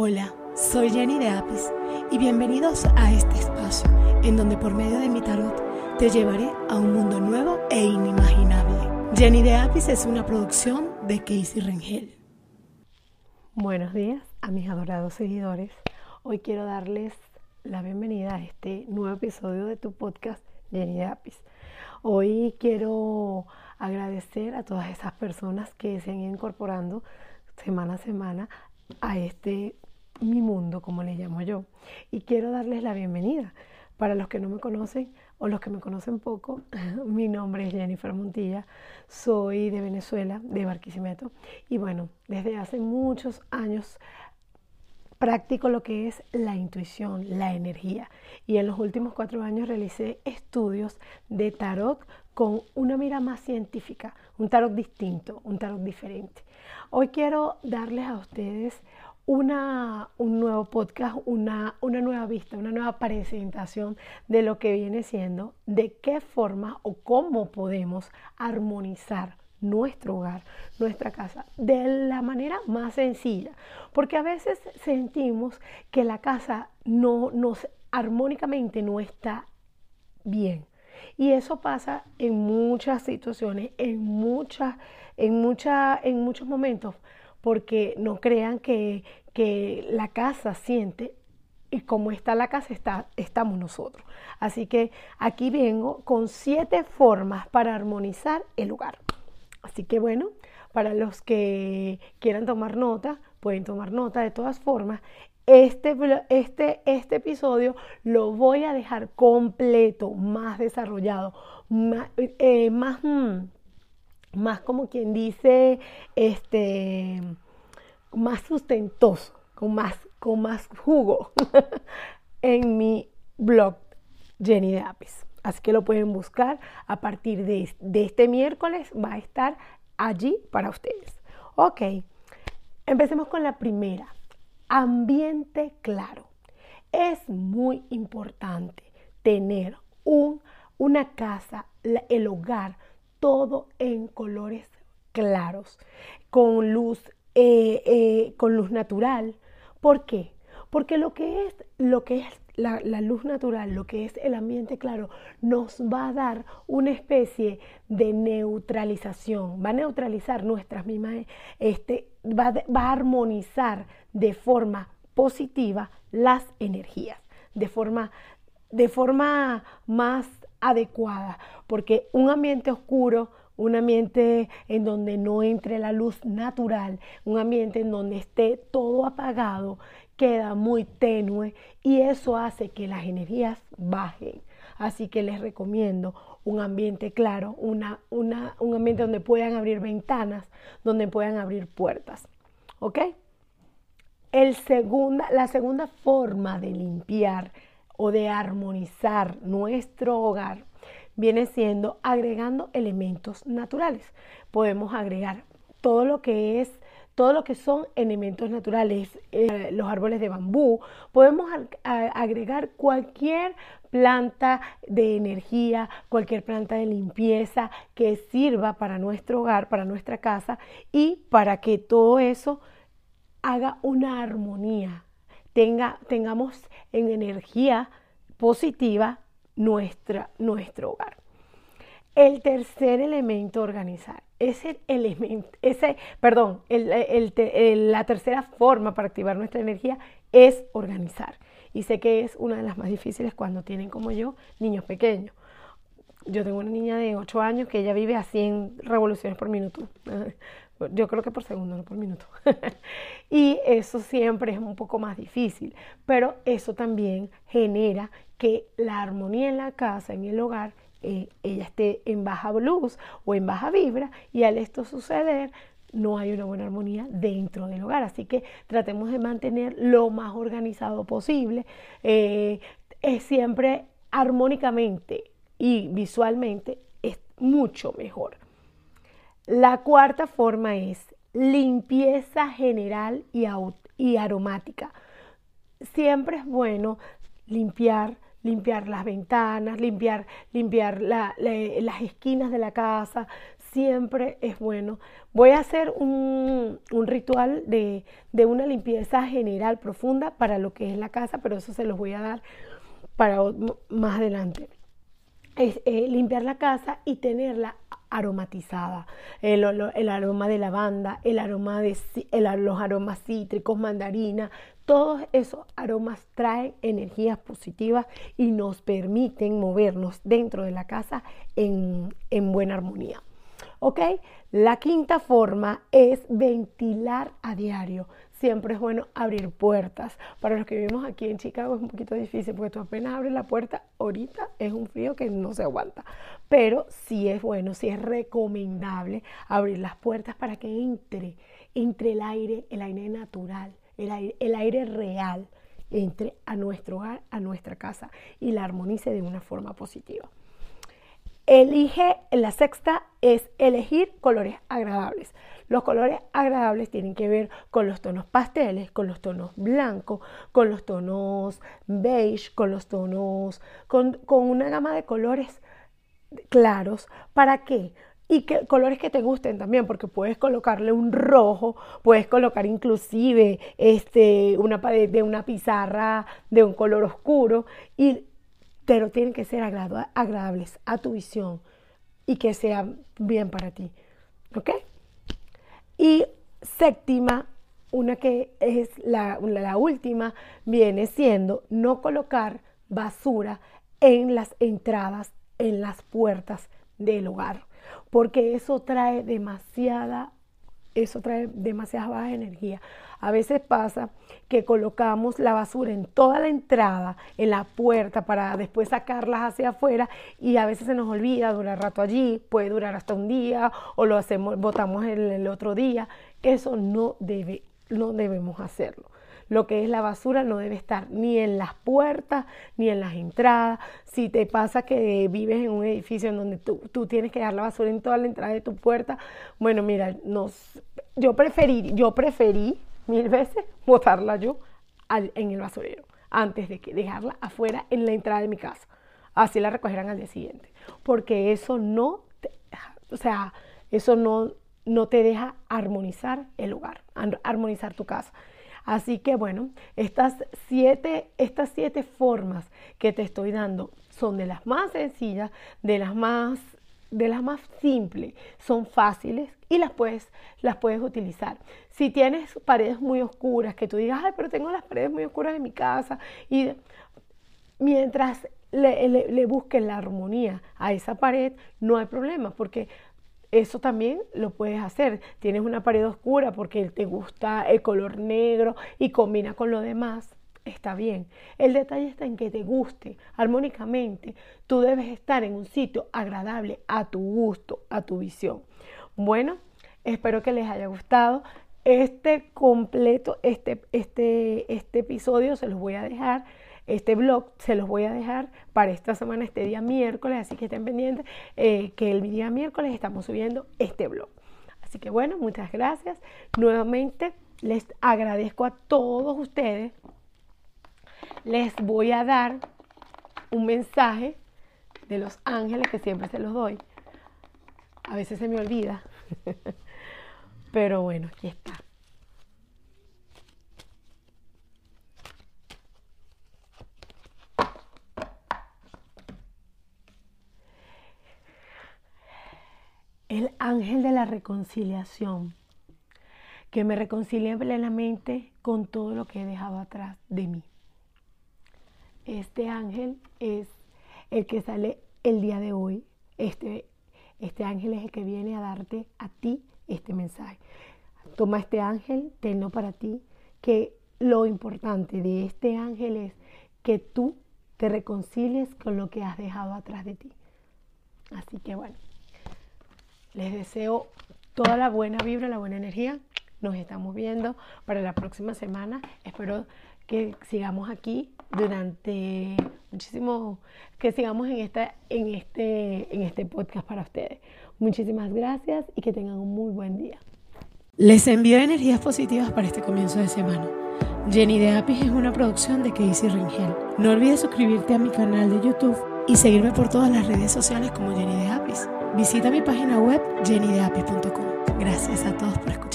Hola, soy Jenny de Apis y bienvenidos a este espacio en donde por medio de mi tarot te llevaré a un mundo nuevo e inimaginable. Jenny de Apis es una producción de Casey Rengel. Buenos días a mis adorados seguidores. Hoy quiero darles la bienvenida a este nuevo episodio de tu podcast Jenny de Apis. Hoy quiero agradecer a todas esas personas que se han ido incorporando semana a semana a este mi mundo, como le llamo yo. Y quiero darles la bienvenida. Para los que no me conocen o los que me conocen poco, mi nombre es Jennifer Montilla, soy de Venezuela, de Barquisimeto, y bueno, desde hace muchos años practico lo que es la intuición, la energía. Y en los últimos cuatro años realicé estudios de tarot con una mira más científica, un tarot distinto, un tarot diferente. Hoy quiero darles a ustedes una, un nuevo podcast, una, una nueva vista, una nueva presentación de lo que viene siendo, de qué forma o cómo podemos armonizar nuestro hogar, nuestra casa, de la manera más sencilla. Porque a veces sentimos que la casa no nos armónicamente no está bien. Y eso pasa en muchas situaciones, en muchas, en muchas, en muchos momentos porque no crean que, la casa siente y como está la casa, está, estamos nosotros. Así que aquí vengo con siete formas para armonizar el lugar. Así que bueno, para los que quieran tomar nota, pueden tomar nota de todas formas. Este, este, este episodio lo voy a dejar completo, más desarrollado, más, eh, más mm, más como quien dice, este, más sustentoso, con más, con más jugo en mi blog Jenny de Apis. Así que lo pueden buscar a partir de, de este miércoles, va a estar allí para ustedes. Ok, empecemos con la primera. Ambiente claro. Es muy importante tener un, una casa, el hogar, todo en colores claros, con luz, eh, eh, con luz natural. ¿Por qué? Porque lo que es, lo que es la, luz natural, lo que es el ambiente claro, nos va a dar una especie de neutralización, va a neutralizar nuestras mismas, este, va, va a armonizar de forma positiva las energías, de forma, de forma más adecuada, porque un ambiente oscuro, un ambiente en donde no entre la luz natural, un ambiente en donde esté todo apagado, queda muy tenue y eso hace que las energías bajen. Así que les recomiendo un ambiente claro, una, una, un ambiente donde puedan abrir ventanas, donde puedan abrir puertas. ¿Ok? El segunda, la segunda forma de limpiar o de armonizar nuestro hogar viene siendo agregando elementos naturales. Podemos agregar todo lo que es todo lo que son elementos naturales, eh, los árboles de bambú, podemos agregar cualquier planta de energía, cualquier planta de limpieza que sirva para nuestro hogar, para nuestra casa y para que todo eso haga una armonía tenga, tengamos en energía positiva nuestra, nuestro hogar. El tercer elemento organizar ese elemento, ese, perdón, la tercera forma para activar nuestra energía es organizar. Y sé que es una de las más difíciles cuando tienen como yo niños pequeños. Yo tengo una niña de 8 años que ella vive a 100 revoluciones por minuto. Yo creo que por segundo, no por minuto. y eso siempre es un poco más difícil, pero eso también genera que la armonía en la casa, en el hogar, eh, ella esté en baja luz o en baja vibra y al esto suceder no hay una buena armonía dentro del hogar. Así que tratemos de mantener lo más organizado posible, eh, es siempre armónicamente y visualmente es mucho mejor. La cuarta forma es limpieza general y, aromática. Siempre es bueno limpiar, limpiar las ventanas, limpiar, limpiar las esquinas de la casa. siempre es bueno. Voy a hacer un, ritual de, una limpieza general profunda para lo que es la casa, pero eso se los voy a dar para más adelante. Es eh, limpiar la casa y tenerla aromatizada. El, aroma de lavanda, el aroma de los aromas cítricos, mandarina, todos esos aromas traen energías positivas y nos permiten movernos dentro de la casa en, en buena armonía. ¿Ok? La quinta forma es ventilar a diario. Siempre es bueno abrir puertas. Para los que vivimos aquí en Chicago es un poquito difícil porque tú apenas abres la puerta, ahorita es un frío que no se aguanta. Pero sí es bueno, sí es recomendable abrir las puertas para que entre, entre el aire, el aire natural, el aire, el aire real, entre a nuestro hogar, a nuestra casa y la armonice de una forma positiva. Elige, la sexta es elegir colores agradables. Los colores agradables tienen que ver con los tonos pasteles, con los tonos blancos, con los tonos beige, con los tonos, con, una gama de colores claros. ¿Para qué? y que, colores que te gusten también, porque puedes colocarle un rojo, puedes colocar inclusive este, una pared de una pizarra de un color oscuro y pero tienen que ser agradables a tu visión y que sean bien para ti. ¿Ok? Y séptima, una que es la, la última, viene siendo no colocar basura en las entradas, en las puertas del hogar, porque eso trae demasiada eso trae demasiada baja energía. A veces pasa que colocamos la basura en toda la entrada, en la puerta, para después sacarlas hacia afuera y a veces se nos olvida, durar rato allí, puede durar hasta un día o lo hacemos, botamos el, el otro día. Eso no, debe, no debemos hacerlo. Lo que es la basura no debe estar ni en las puertas ni en las entradas. Si te pasa que vives en un edificio en donde tú, tienes que dejar la basura en toda la entrada de tu puerta, bueno, mira, yo, preferí, yo preferí mil veces botarla yo en el basurero antes de que dejarla afuera en la entrada de mi casa. Así la recogerán al día siguiente. Porque eso no, o sea, eso no, no te deja armonizar el lugar, armonizar tu casa. Así que bueno, estas siete, estas siete formas que te estoy dando son de las más sencillas, de las más de las más simples, son fáciles y las puedes, las puedes utilizar. Si tienes paredes muy oscuras, que tú digas, ay, pero tengo las paredes muy oscuras en mi casa, y mientras le, le busques la armonía a esa pared, no hay problema, porque eso también lo puedes hacer. Tienes una pared oscura porque te gusta el color negro y combina con lo demás. Está bien. El detalle está en que te guste armónicamente. Tú debes estar en un sitio agradable a tu gusto, a tu visión. Bueno, espero que les haya gustado. Este completo, este, este, este episodio se los voy a dejar este blog se los voy a dejar para esta semana, este día miércoles, así que estén pendientes eh, que el día miércoles estamos subiendo este blog. Así que bueno, muchas gracias. Nuevamente les agradezco a todos ustedes. Les voy a dar un mensaje de los ángeles que siempre se los doy. A veces se me olvida. Pero bueno, aquí está. El ángel de la reconciliación, que me reconcilie plenamente con todo lo que he dejado atrás de mí. Este ángel es el que sale el día de hoy. Este, este ángel es el que viene a darte a ti este mensaje. Toma este ángel, tenlo para ti, que lo importante de este ángel es que tú te reconcilies con lo que has dejado atrás de ti. Así que bueno, les deseo toda la buena vibra, la buena energía. Nos estamos viendo para la próxima semana. Espero que sigamos aquí durante muchísimo, que sigamos en, esta, en, este, en este podcast para ustedes. Muchísimas gracias y que tengan un muy buen día. Les envío energías positivas para este comienzo de semana. Jenny de Apis es una producción de Casey Ringel. No olvides suscribirte a mi canal de YouTube y seguirme por todas las redes sociales como Jenny de Apis. Visita mi página web jennydeapis.com. Gracias a todos por escuchar.